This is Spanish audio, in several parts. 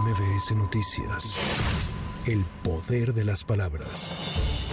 MBS Noticias. El poder de las palabras.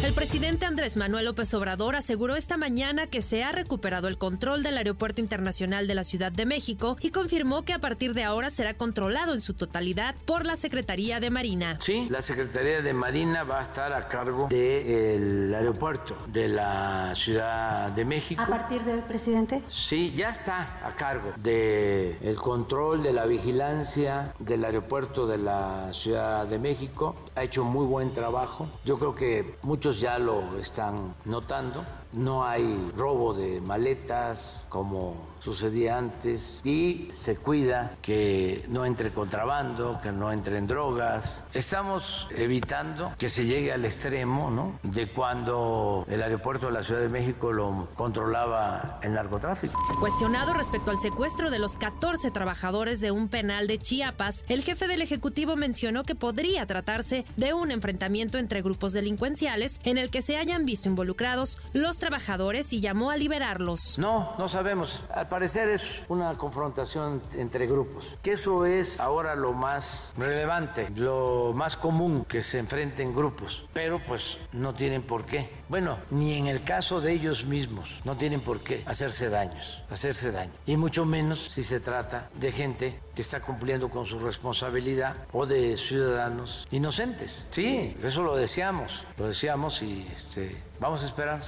El presidente Andrés Manuel López Obrador aseguró esta mañana que se ha recuperado el control del Aeropuerto Internacional de la Ciudad de México y confirmó que a partir de ahora será controlado en su totalidad por la Secretaría de Marina. Sí, la Secretaría de Marina va a estar a cargo del aeropuerto de la Ciudad de México. ¿A partir del presidente? Sí, ya está a cargo del el control de la vigilancia del aeropuerto de la Ciudad de México. Ha hecho muy buen trabajo. Yo creo que muchos ya lo están notando. No hay robo de maletas como sucedía antes y se cuida que no entre contrabando, que no entren drogas. Estamos evitando que se llegue al extremo ¿no? de cuando el aeropuerto de la Ciudad de México lo controlaba el narcotráfico. Cuestionado respecto al secuestro de los 14 trabajadores de un penal de Chiapas, el jefe del Ejecutivo mencionó que podría tratarse de un enfrentamiento entre grupos delincuenciales en el que se hayan visto involucrados los trabajadores y llamó a liberarlos. No, no sabemos parecer es una confrontación entre grupos, que eso es ahora lo más relevante, lo más común que se enfrenten grupos, pero pues no tienen por qué. Bueno, ni en el caso de ellos mismos, no tienen por qué hacerse daños, hacerse daño. Y mucho menos si se trata de gente que está cumpliendo con su responsabilidad o de ciudadanos inocentes. Sí, eso lo decíamos, lo decíamos y este, vamos a esperar.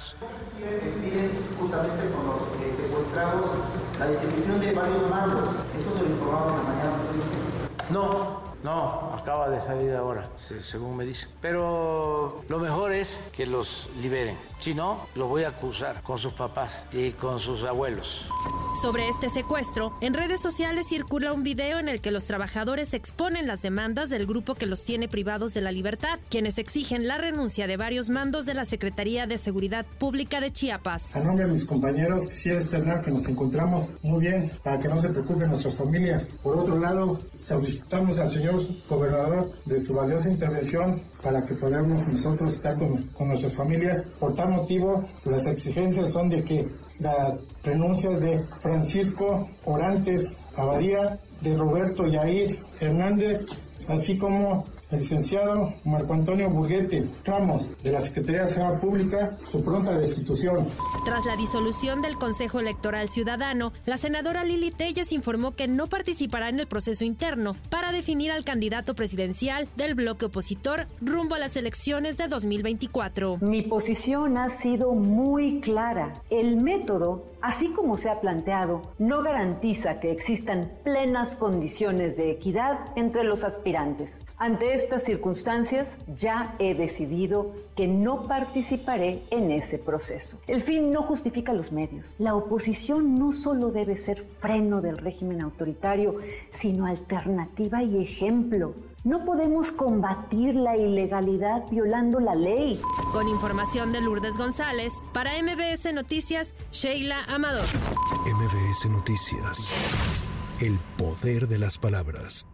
justamente con los eh, secuestrados la distribución de varios mandos. Eso se lo informaron en la mañana. No, no, acaba de salir ahora, según me dicen. Pero lo mejor es que los liberen. Si no, lo voy a acusar con sus papás y con sus abuelos. Sobre este secuestro, en redes sociales circula un video en el que los trabajadores exponen las demandas del grupo que los tiene privados de la libertad, quienes exigen la renuncia de varios mandos de la Secretaría de Seguridad Pública de Chiapas. A nombre de mis compañeros, quisiera externar que nos encontramos muy bien para que no se preocupen nuestras familias. Por otro lado, solicitamos al señor gobernador de su valiosa intervención para que podamos nosotros estar con, con nuestras familias. Por tal motivo, las exigencias son de que las renuncias de Francisco Orantes Abadía, de Roberto Yair Hernández, así como el licenciado Marco Antonio Burguete Ramos, de la Secretaría de Seguridad Pública, su pronta destitución. Tras la disolución del Consejo Electoral Ciudadano, la senadora Lili Telles informó que no participará en el proceso interno para definir al candidato presidencial del bloque opositor rumbo a las elecciones de 2024. Mi posición ha sido muy clara. El método, así como se ha planteado, no garantiza que existan plenas condiciones de equidad entre los aspirantes. Ante estas circunstancias, ya he decidido que no participaré en ese proceso. El fin no justifica los medios. La oposición no solo debe ser freno del régimen autoritario, sino alternativa y ejemplo. No podemos combatir la ilegalidad violando la ley. Con información de Lourdes González, para MBS Noticias, Sheila Amador. MBS Noticias. El poder de las palabras.